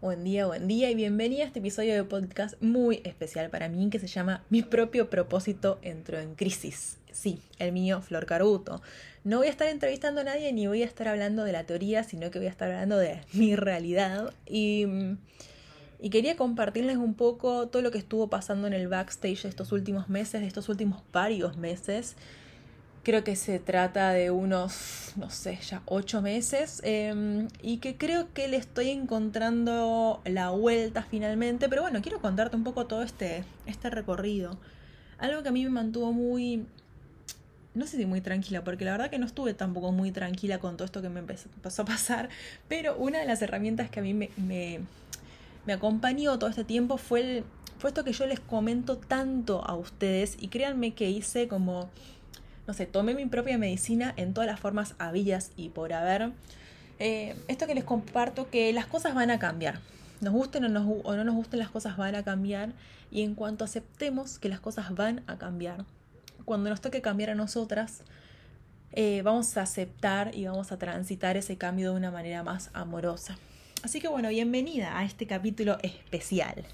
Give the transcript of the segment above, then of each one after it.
Buen día, buen día y bienvenida a este episodio de podcast muy especial para mí que se llama Mi propio propósito entró en crisis. Sí, el mío, Flor Caruto. No voy a estar entrevistando a nadie ni voy a estar hablando de la teoría, sino que voy a estar hablando de mi realidad y, y quería compartirles un poco todo lo que estuvo pasando en el backstage de estos últimos meses, de estos últimos varios meses creo que se trata de unos, no sé, ya ocho meses em, y que creo que le estoy encontrando la vuelta finalmente, pero bueno, quiero contarte un poco todo este, este recorrido. Algo que a mí me mantuvo muy, no sé si muy tranquila, porque la verdad que no estuve tampoco muy tranquila con todo esto que me empezó, a pasar, pero una de las herramientas que a mí me, me, acompañó todo este tiempo fue, el, fue esto que yo les comento tanto a ustedes y créanme que hice como no sé, tomé mi propia medicina en todas las formas habidas y por haber. Eh, esto que les comparto, que las cosas van a cambiar. Nos gusten o, no nos gusten, las cosas van a cambiar. Y en cuanto aceptemos que las cosas van a cambiar, cuando nos toque cambiar a nosotras, eh, vamos a aceptar y vamos a transitar ese cambio de una manera más amorosa. Así que bueno, bienvenida a este capítulo especial.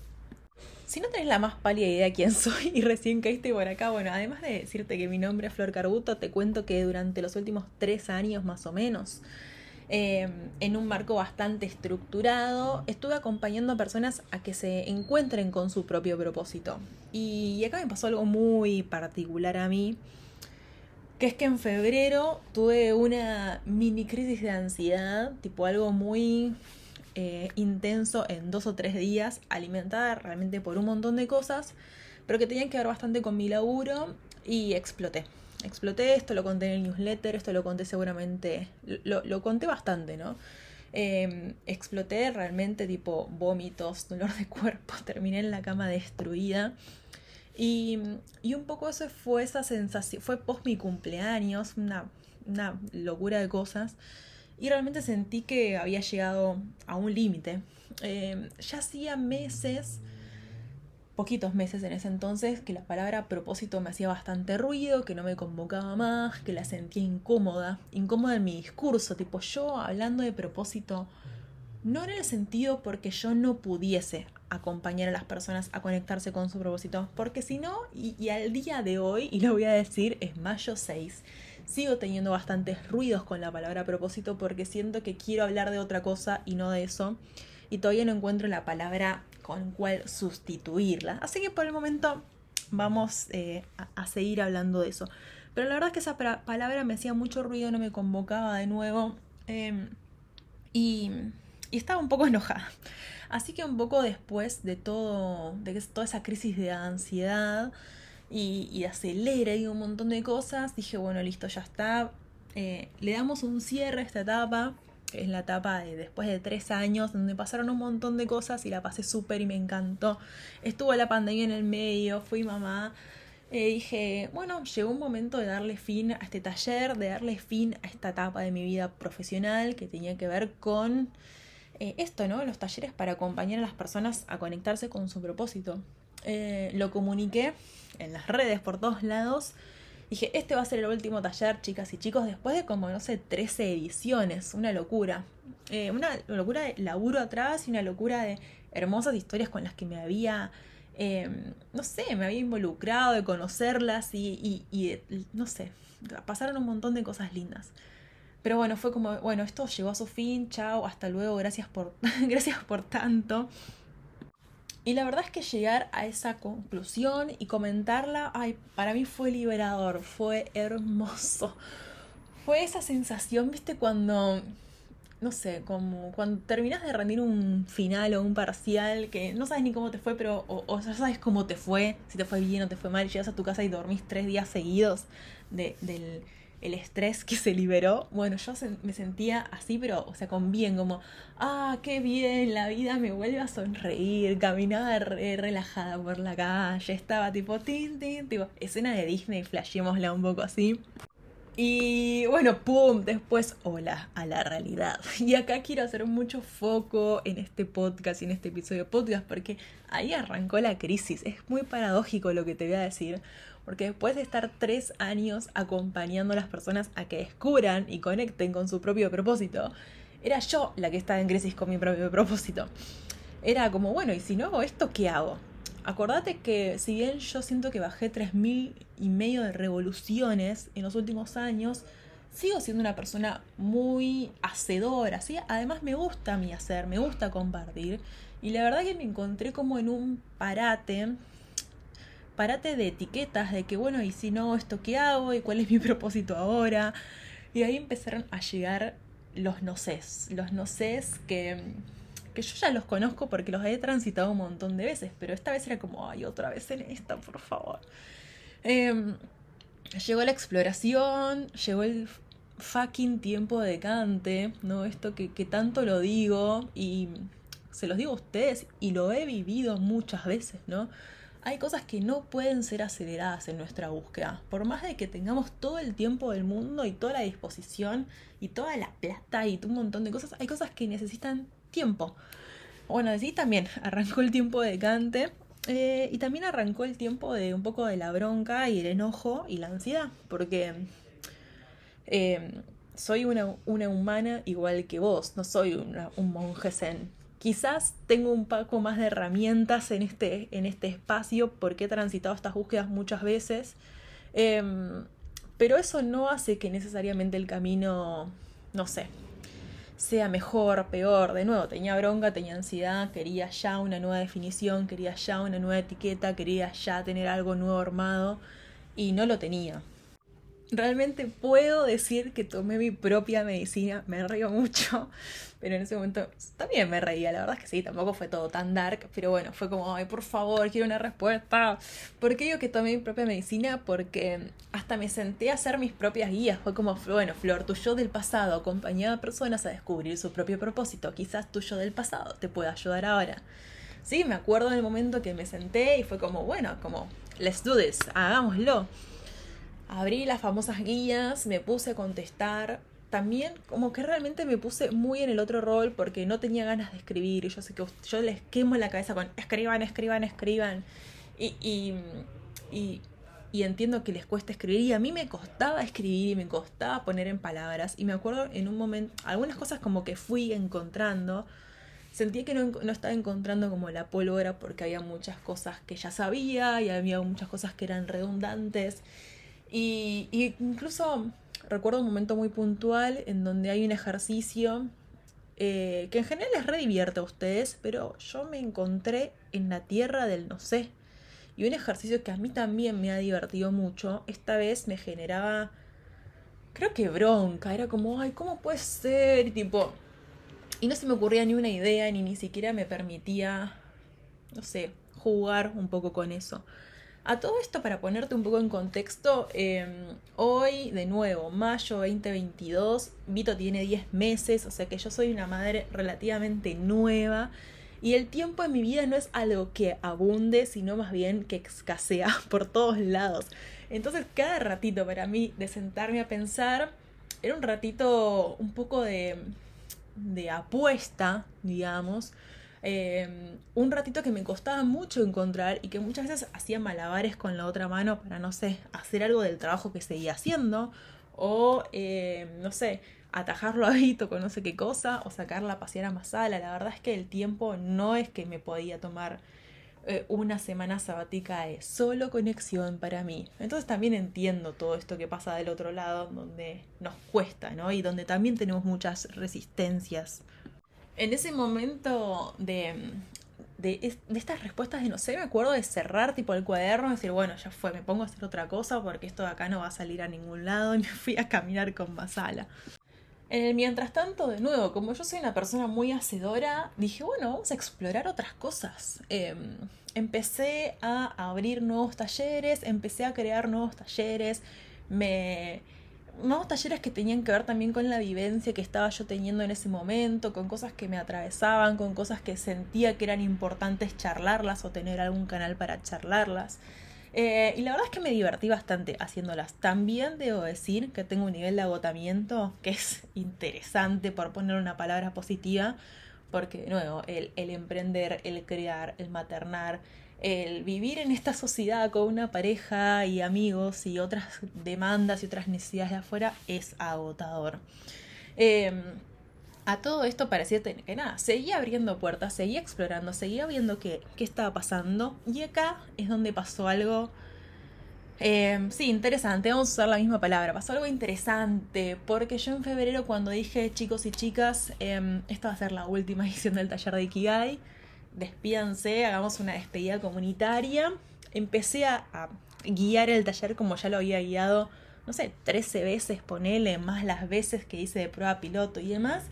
Si no tenés la más pálida idea de quién soy y recién caíste por acá, bueno, además de decirte que mi nombre es Flor Carbuto, te cuento que durante los últimos tres años más o menos, em, en un marco bastante estructurado, estuve acompañando a personas a que se encuentren con su propio propósito. Y acá me pasó algo muy particular a mí, que es que en febrero tuve una mini crisis de ansiedad, tipo algo muy eh, intenso en dos o tres días, alimentada realmente por un montón de cosas, pero que tenían que ver bastante con mi laburo y exploté. Exploté, esto lo conté en el newsletter, esto lo conté seguramente, lo, lo conté bastante, ¿no? Em, exploté realmente tipo vómitos, dolor de cuerpo, terminé en la cama destruida. Y, y, un poco eso fue esa sensación, fue post mi cumpleaños, una, una locura de cosas y realmente sentí que había llegado a un límite. Eh, ya hacía meses, poquitos meses en ese entonces, que la palabra propósito me hacía bastante ruido, que no me convocaba más, que la sentía incómoda, incómoda en mi discurso, tipo yo hablando de propósito, no en el sentido porque yo no pudiese acompañar a las personas a conectarse con su propósito, porque si no, y, y al día de hoy, y lo voy a decir, es mayo 6, sigo teniendo bastantes ruidos con la palabra propósito porque siento que quiero hablar de otra cosa y no de eso. Y todavía no encuentro la palabra con cual sustituirla. Así que por el momento vamos eh, a, seguir hablando de eso. Pero la verdad es que esa palabra me hacía mucho ruido, no me convocaba de nuevo. Em, y, estaba un poco enojada. Así que un poco después de todo, de toda esa crisis de ansiedad, y, y acelera y un montón de cosas, dije, bueno, listo, ya está. Eh, le damos un cierre a esta etapa, que es la etapa de después de tres años, donde pasaron un montón de cosas y la pasé súper y me encantó. Estuvo la pandemia en el medio, fui mamá. Eh, dije, bueno, llegó un momento de darle fin a este taller, de darle fin a esta etapa de mi vida profesional que tenía que ver con eh, esto, ¿no? Los talleres para acompañar a las personas a conectarse con su propósito. Lo comuniqué en las redes, por todos lados. Dije, este va a ser el último taller, chicas y chicos, después de como, no sé, 13 ediciones, una locura. Eh, una locura de laburo atrás y una locura de hermosas historias con las que me había, em, no sé, me había involucrado, de conocerlas y, no sé, pasaron un montón de cosas lindas. Pero bueno, fue como, bueno, esto llegó a su fin, chao, hasta luego, gracias por, gracias por tanto. Y la verdad es que llegar a esa conclusión y comentarla, ay, para mí fue liberador, fue hermoso. Fue esa sensación, viste, cuando, no sé, como cuando terminas de rendir un final o un parcial que no sabes ni cómo te fue, pero o, ya sabes cómo te fue, si te fue bien o te fue mal, llegas a tu casa y dormís tres días seguidos de, del el estrés que se liberó. Bueno, yo me sentía así, pero, o sea, con bien, como, ah, qué bien, la vida me vuelve a sonreír, caminaba relajada por la calle, estaba tipo, tin, tin, tipo, escena de Disney, flashémosla un poco así. Y bueno, pum, después, hola, a la realidad. Y acá quiero hacer mucho foco en este podcast y en este episodio podcast porque ahí arrancó la crisis. Es muy paradójico lo que te voy a decir, porque después de estar tres años acompañando a las personas a que descubran y conecten con su propio propósito, era yo la que estaba en crisis con mi propio propósito. era como, bueno, ¿y si no hago esto, qué hago? Acordate que si bien yo siento que bajé 3.000 y medio de revoluciones en los últimos años, sigo siendo una persona muy hacedora, ¿sí? Además me gusta mí hacer, me gusta compartir. Y la verdad que me encontré como en un parate, parate de etiquetas, de que bueno, y si no, esto qué hago, y cuál es mi propósito ahora. Y ahí empezaron a llegar los no los no que, que yo ya los conozco porque los he transitado un montón de veces, pero esta vez era como, ay, otra vez en esta, por favor. Em, llegó la exploración, llegó el fucking tiempo de cante, ¿no? Esto que, que tanto lo digo y se los digo a ustedes y lo he vivido muchas veces, ¿no? Hay cosas que no pueden ser aceleradas en nuestra búsqueda. Por más de que tengamos todo el tiempo del mundo y toda la disposición y toda la plata y un montón de cosas, hay cosas que necesitan tiempo. Bueno, así también arrancó el tiempo de cante eh, y también arrancó el tiempo de un poco de la bronca y el enojo y la ansiedad, porque eh, soy una, una, humana igual que vos, no soy un monje zen. Quizás tengo un poco más de herramientas en este, en este espacio porque he transitado estas búsquedas muchas veces, em, pero eso no hace que necesariamente el camino, no sé, sea mejor, peor. De nuevo, tenía bronca, tenía ansiedad, quería ya una nueva definición, quería ya una nueva etiqueta, quería ya tener algo nuevo armado y no lo tenía realmente puedo decir que tomé mi propia medicina. Me río mucho, pero en ese momento también me reía. La verdad es que sí, tampoco fue todo tan dark, pero bueno, fue como, ay, por favor, quiero una respuesta. ¿Por qué digo que tomé mi propia medicina? Porque hasta me senté a hacer mis propias guías. Fue como, bueno, Flor, tu yo del pasado acompañaba a personas a descubrir su propio propósito. Quizás tu yo del pasado te pueda ayudar ahora. Sí, me acuerdo del momento que me senté y fue como, bueno, como, let's do this, hagámoslo. Abrí las famosas guías, me puse a contestar. También como que realmente me puse muy en el otro rol porque no tenía ganas de escribir. Y yo sé que yo les quemo la cabeza con escriban, escriban, escriban. Y, y, y, entiendo que les cuesta escribir. Y a mí me costaba escribir y me costaba poner en palabras. Y me acuerdo en un momento, algunas cosas como que fui encontrando sentía que no, no, estaba encontrando como la pólvora porque había muchas cosas que ya sabía y había muchas cosas que eran redundantes y, incluso recuerdo un momento muy puntual en donde hay un ejercicio eh, que en general les redivierte a ustedes, pero yo me encontré en la tierra del no sé. Y un ejercicio que a mí también me ha divertido mucho, esta vez me generaba, creo que bronca, era como, ay, ¿cómo puede ser? Y tipo, y no se me ocurría ni una idea, ni ni siquiera me permitía, no sé, jugar un poco con eso. A todo esto, para ponerte un poco en contexto, em, hoy, de nuevo, mayo 2022, Vito tiene 10 meses, o sea que yo soy una madre relativamente nueva. Y el tiempo en mi vida no es algo que abunde, sino más bien que escasea por todos lados. Entonces, cada ratito para mí de sentarme a pensar era un ratito un poco de, de apuesta, digamos, Em, un ratito que me costaba mucho encontrar y que muchas veces hacía malabares con la otra mano para, no sé, hacer algo del trabajo que seguía haciendo o, em, no sé, atajarlo a Vito con no sé qué cosa o sacarla a pasear a Masala. La verdad es que el tiempo no es que me podía tomar eh, una semana sabática de solo conexión para mí. Entonces también entiendo todo esto que pasa del otro lado, donde nos cuesta, ¿no? Y donde también tenemos muchas resistencias en ese momento de, de, estas respuestas de no sé, me acuerdo de cerrar tipo el cuaderno y decir, bueno, ya fue, me pongo a hacer otra cosa porque esto de acá no va a salir a ningún lado y me fui a caminar con el mientras tanto, de nuevo, como yo soy una persona muy hacedora, dije, bueno, vamos a explorar otras cosas. Em, empecé a abrir nuevos talleres, empecé a crear nuevos talleres, me nuevos talleres que tenían que ver también con la vivencia que estaba yo teniendo en ese momento, con cosas que me atravesaban, con cosas que sentía que eran importantes charlarlas o tener algún canal para charlarlas. Eh, y la verdad es que me divertí bastante haciéndolas. También debo decir que tengo un nivel de agotamiento que es interesante, por poner una palabra positiva, porque de nuevo, el, el emprender, el crear, el maternar, el vivir en esta sociedad con una pareja y amigos y otras demandas y otras necesidades de afuera es agotador. Em, A todo esto parecía que nada, seguía abriendo puertas, seguía explorando, seguía viendo qué, qué estaba pasando. Y acá es donde pasó algo eh, sí, interesante, vamos a usar la misma palabra. Pasó algo interesante, porque yo en febrero cuando dije chicos y chicas, eh, esta va a ser la última edición del taller de Ikigai, despídanse, hagamos una despedida comunitaria. Empecé a, guiar el taller como ya lo había guiado, no sé, 13 veces, ponele, más las veces que hice de prueba piloto y demás.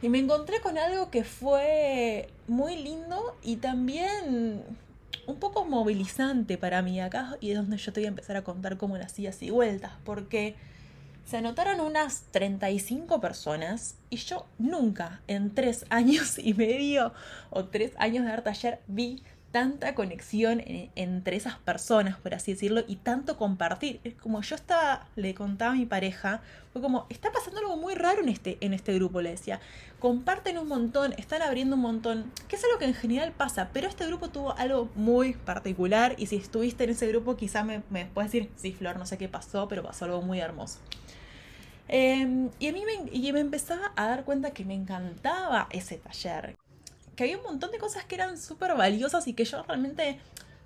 Y me encontré con algo que fue muy lindo y también un poco movilizante para mí acá y es donde yo te voy a empezar a contar cómo las idas y vueltas, porque se anotaron unas 35 personas y yo nunca en tres años y medio o tres años de dar taller vi tanta conexión entre esas personas, por así decirlo, y tanto compartir. Es como yo estaba, le contaba a mi pareja, fue como, está pasando algo muy raro en este, en este grupo, le decía. Comparten un montón, están abriendo un montón, que es algo que en general pasa, pero este grupo tuvo algo muy particular y si estuviste en ese grupo quizá me, me puedes decir, sí, Flor, no sé qué pasó, pero pasó algo muy hermoso. Em, y a mí me, y me empezaba a dar cuenta que me encantaba ese taller, que había un montón de cosas que eran súper valiosas y que yo realmente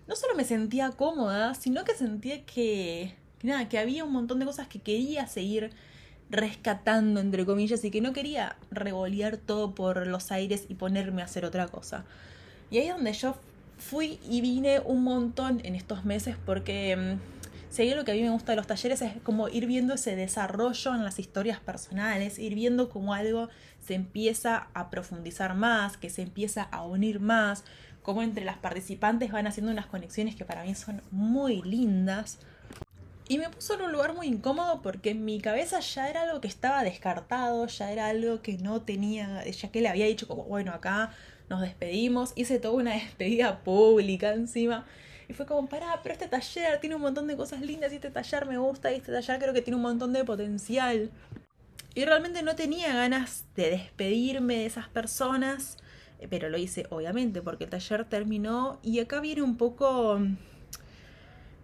no solo me sentía cómoda, sino que sentía que, nada, que había un montón de cosas que quería seguir rescatando, entre comillas, y que no quería revolear todo por los aires y ponerme a hacer otra cosa. Y ahí es donde yo fui y vine un montón en estos meses porque mm, hay lo que a mí me gusta de los talleres es como ir viendo ese desarrollo en las historias personales, ir viendo cómo algo se empieza a profundizar más, que se empieza a unir más, como entre las participantes van haciendo unas conexiones que para mí son muy lindas. Y me puso en un lugar muy incómodo porque en mi cabeza ya era algo que estaba descartado, ya era algo que no tenía, ya que le había dicho como, bueno, acá nos despedimos, hice toda una despedida pública encima. Y fue como, pará, pero este taller tiene un montón de cosas lindas y este taller me gusta y este taller creo que tiene un montón de potencial. Y realmente no tenía ganas de despedirme de esas personas, eh, pero lo hice obviamente porque el taller terminó y acá viene un poco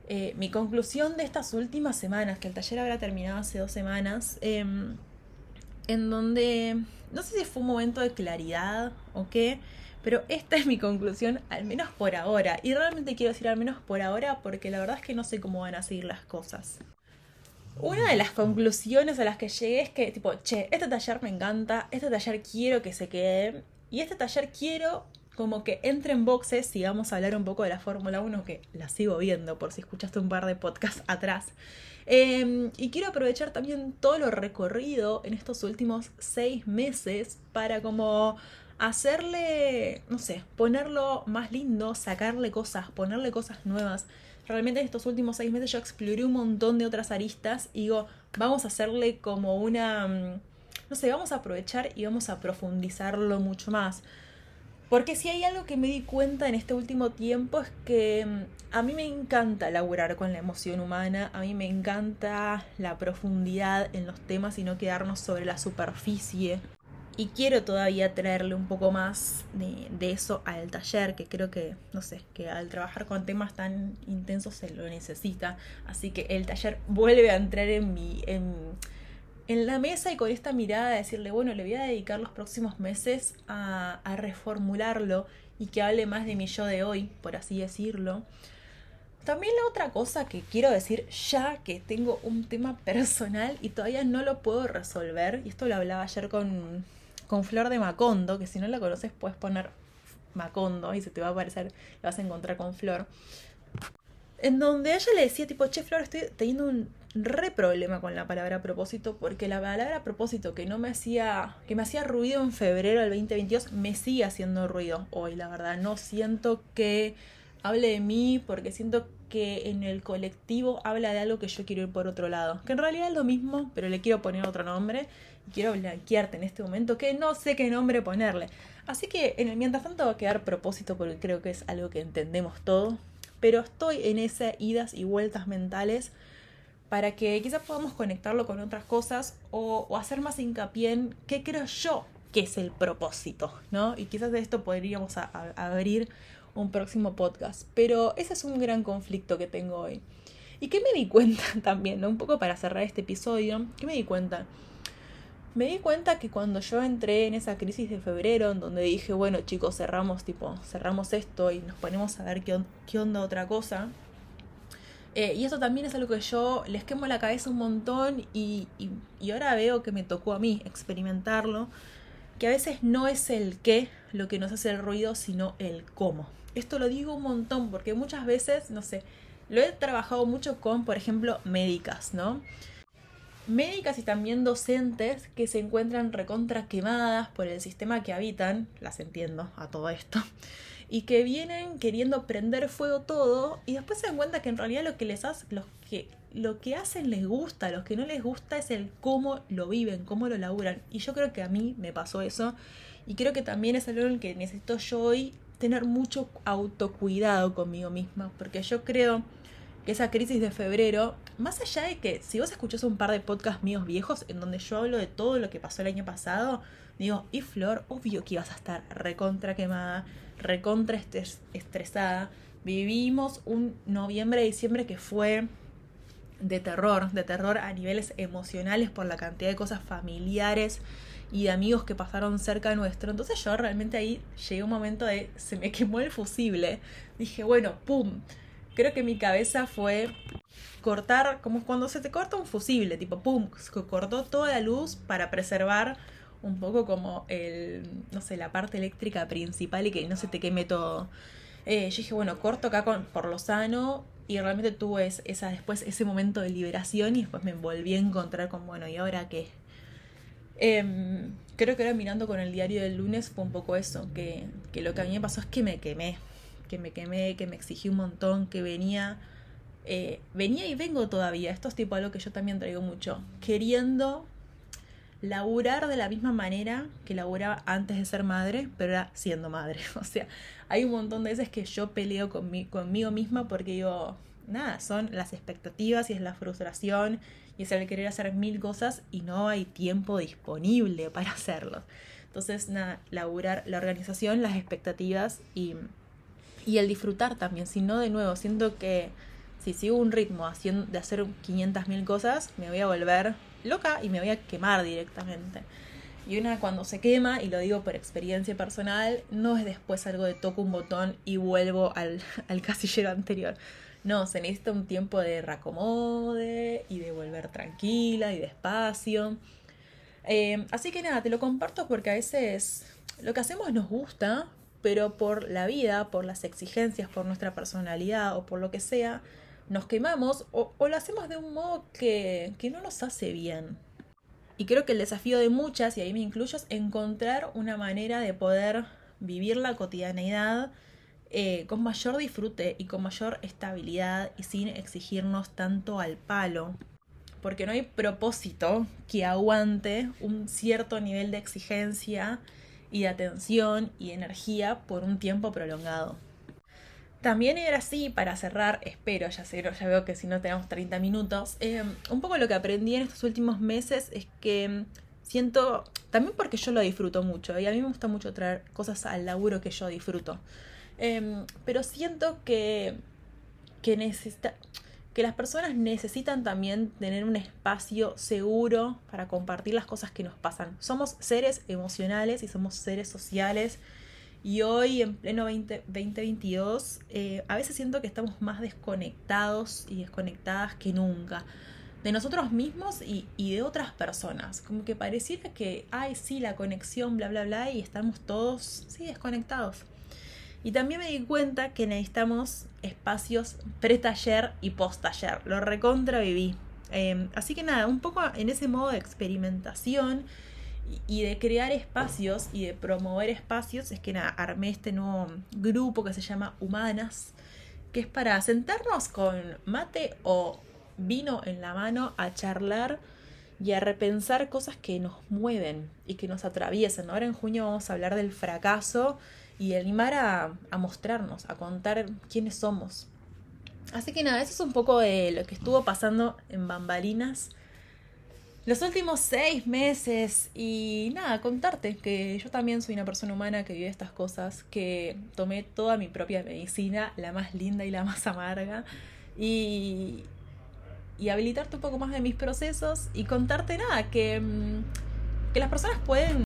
eh, mi conclusión de estas últimas semanas, que el taller habrá terminado hace dos semanas, em, en donde no sé si fue un momento de claridad o qué, pero esta es mi conclusión, al menos por ahora. Y realmente quiero decir al menos por ahora porque la verdad es que no sé cómo van a seguir las cosas. Una de las conclusiones a las que llegué es que, tipo, che, este taller me encanta, este taller quiero que se quede, y este taller quiero como que entre en boxes, si vamos a hablar un poco de la Fórmula 1, que la sigo viendo por si escuchaste un par de podcasts atrás. Em, y quiero aprovechar también todo lo recorrido en estos últimos seis meses para como hacerle, no sé, ponerlo más lindo, sacarle cosas, ponerle cosas nuevas realmente en estos últimos seis meses yo exploré un montón de otras aristas y digo, vamos a hacerle como una, mm, no sé, vamos a aprovechar y vamos a profundizarlo mucho más. Porque si hay algo que me di cuenta en este último tiempo es que mm, a mí me encanta laburar con la emoción humana, a mí me encanta la profundidad en los temas y no quedarnos sobre la superficie y quiero todavía traerle un poco más de, eso al taller, que creo que, no sé, que al trabajar con temas tan intensos se lo necesita. Así que el taller vuelve a entrar en mi... En, en la mesa y con esta mirada de decirle, bueno, le voy a dedicar los próximos meses a, a reformularlo y que hable más de mi yo de hoy, por así decirlo. También la otra cosa que quiero decir, ya que tengo un tema personal y todavía no lo puedo resolver, y esto lo hablaba ayer con, con Flor de Macondo, que si no la conoces puedes poner Macondo y se te va a aparecer, la vas a encontrar con Flor. En donde ella le decía tipo, che Flor, estoy teniendo un re problema con la palabra propósito, porque la palabra propósito que no me hacía, que me hacía ruido en febrero del 2022, me sigue haciendo ruido hoy, la verdad. No siento que hable de mí, porque siento que en el colectivo habla de algo que yo quiero ir por otro lado. Que en realidad es lo mismo, pero le quiero poner otro nombre quiero blanquearte en este momento que no sé qué nombre ponerle. Así que en el mientras tanto va a quedar propósito porque creo que es algo que entendemos todo. Pero estoy en esas idas y vueltas mentales para que quizás podamos conectarlo con otras cosas o, hacer más hincapié en qué creo yo que es el propósito, ¿no? Y quizás de esto podríamos abrir un próximo podcast. Pero ese es un gran conflicto que tengo hoy. ¿Y qué me di cuenta también, ¿no? Un poco para cerrar este episodio, ¿qué me di cuenta? me di cuenta que cuando yo entré en esa crisis de febrero, en donde dije, bueno chicos, cerramos, tipo, cerramos esto y nos ponemos a ver qué, qué onda otra cosa. Eh, y eso también es algo que yo les quemo la cabeza un montón y, y ahora veo que me tocó a mí experimentarlo, que a veces no es el qué lo que nos hace el ruido, sino el cómo. Esto lo digo un montón porque muchas veces, no sé, lo he trabajado mucho con, por ejemplo, médicas, ¿no? médicas y también docentes que se encuentran recontra quemadas por el sistema que habitan, las entiendo a todo esto, y que vienen queriendo prender fuego todo y después se dan cuenta que en realidad lo que les hace, los que, lo que hacen les gusta, lo que no les gusta es el cómo lo viven, cómo lo laburan. Y yo creo que a mí me pasó eso y creo que también es algo en el que necesito yo hoy tener mucho autocuidado conmigo misma, porque yo creo que esa crisis de febrero, más allá de que si vos escuchás un par de podcasts míos viejos en donde yo hablo de todo lo que pasó el año pasado, digo, y Flor, obvio que ibas a estar recontra quemada, recontra estresada. Vivimos un noviembre, diciembre que fue de terror, de terror a niveles emocionales por la cantidad de cosas familiares y de amigos que pasaron cerca de nuestro. Entonces yo realmente ahí llegué a un momento de se me quemó el fusible. Dije, bueno, ¡pum! creo que mi cabeza fue cortar, como cuando se te corta un fusible, tipo pum, cortó toda la luz para preservar un poco como el, no sé, la parte eléctrica principal y que no se te queme todo. Eh, yo dije, bueno, corto acá con, por lo sano y realmente tuve esa, después ese momento de liberación y después me volví a encontrar con, bueno, ¿y ahora qué? Em, creo que ahora mirando con el diario del lunes fue un poco eso, que, que lo que a mí me pasó es que me quemé que me quemé, que me exigí un montón, que venía, eh, venía y vengo todavía, esto es tipo algo que yo también traigo mucho, queriendo laburar de la misma manera que laburaba antes de ser madre, pero era siendo madre. O sea, hay un montón de veces que yo peleo conmigo misma porque digo, nada, son las expectativas y es la frustración y es el querer hacer mil cosas y no hay tiempo disponible para hacerlos. Entonces, nada, laburar la organización, las expectativas y y el disfrutar también, si no de nuevo, siento que si sigo un ritmo de hacer 500.000 cosas, me voy a volver loca y me voy a quemar directamente. Y una cuando se quema, y lo digo por experiencia personal, no es después algo de toco un botón y vuelvo al, al casillero anterior. No, se necesita un tiempo de reacomode y de volver tranquila y despacio. Eh, así que nada, te lo comparto porque a veces lo que hacemos nos gusta, pero por la vida, por las exigencias, por nuestra personalidad o por lo que sea, nos quemamos o, lo hacemos de un modo que, que no nos hace bien. Y creo que el desafío de muchas, y ahí me incluyo, es encontrar una manera de poder vivir la cotidianeidad eh, con mayor disfrute y con mayor estabilidad y sin exigirnos tanto al palo. Porque no hay propósito que aguante un cierto nivel de exigencia y de atención y energía por un tiempo prolongado. También era así, para cerrar, espero, ya sé, ya veo que si no tenemos 30 minutos, eh, un poco lo que aprendí en estos últimos meses es que siento, también porque yo lo disfruto mucho, y a mí me gusta mucho traer cosas al laburo que yo disfruto, em, pero siento que, que necesita, que las personas necesitan también tener un espacio seguro para compartir las cosas que nos pasan. Somos seres emocionales y somos seres sociales. Y hoy, en pleno 20, 2022, eh, a veces siento que estamos más desconectados y desconectadas que nunca. De nosotros mismos y, y de otras personas. Como que pareciera que, ay, sí, la conexión, bla, bla, bla, y estamos todos, sí, desconectados. Y también me di cuenta que necesitamos espacios pre-taller y post-taller. Lo recontra viví. Em, así que nada, un poco en ese modo de experimentación y, de crear espacios y de promover espacios, es que nada, armé este nuevo grupo que se llama Humanas, que es para sentarnos con mate o vino en la mano a charlar y a repensar cosas que nos mueven y que nos atraviesan. Ahora en junio vamos a hablar del fracaso y animar a, a mostrarnos, a contar quiénes somos. Así que nada, eso es un poco de lo que estuvo pasando en Bambalinas los últimos seis meses y nada, contarte que yo también soy una persona humana que vive estas cosas, que tomé toda mi propia medicina, la más linda y la más amarga, y, y habilitarte un poco más de mis procesos y contarte nada, que, mm, que las personas pueden,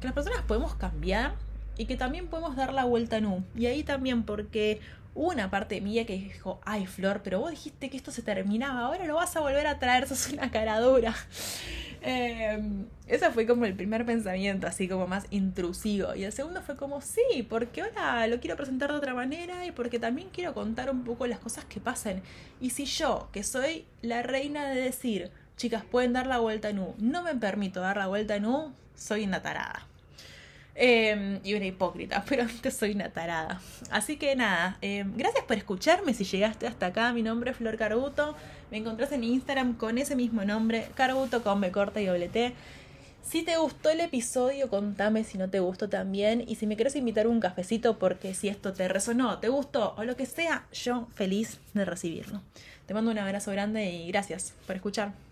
que las personas podemos cambiar y que también podemos dar la vuelta en U. Y ahí también porque una parte mía que dijo, ay Flor, pero vos dijiste que esto se terminaba, ahora lo vas a volver a traer, sos una cara dura. Eh, ese fue como el primer pensamiento, así como más intrusivo. Y el segundo fue como, sí, porque ahora lo quiero presentar de otra manera y porque también quiero contar un poco las cosas que pasan. Y si yo, que soy la reina de decir, chicas, pueden dar la vuelta en U, no me permito dar la vuelta en U, soy una tarada. Em, y una hipócrita, pero antes soy una tarada. Así que nada, em, gracias por escucharme. Si llegaste hasta acá, mi nombre es Flor Carbuto. Me encontrás en Instagram con ese mismo nombre, Carbuto con B corta y doble. Si te gustó el episodio, contame si no te gustó también. Y si me quieres invitar un cafecito porque si esto te resonó, te gustó o lo que sea, yo feliz de recibirlo. Te mando un abrazo grande y gracias por escuchar.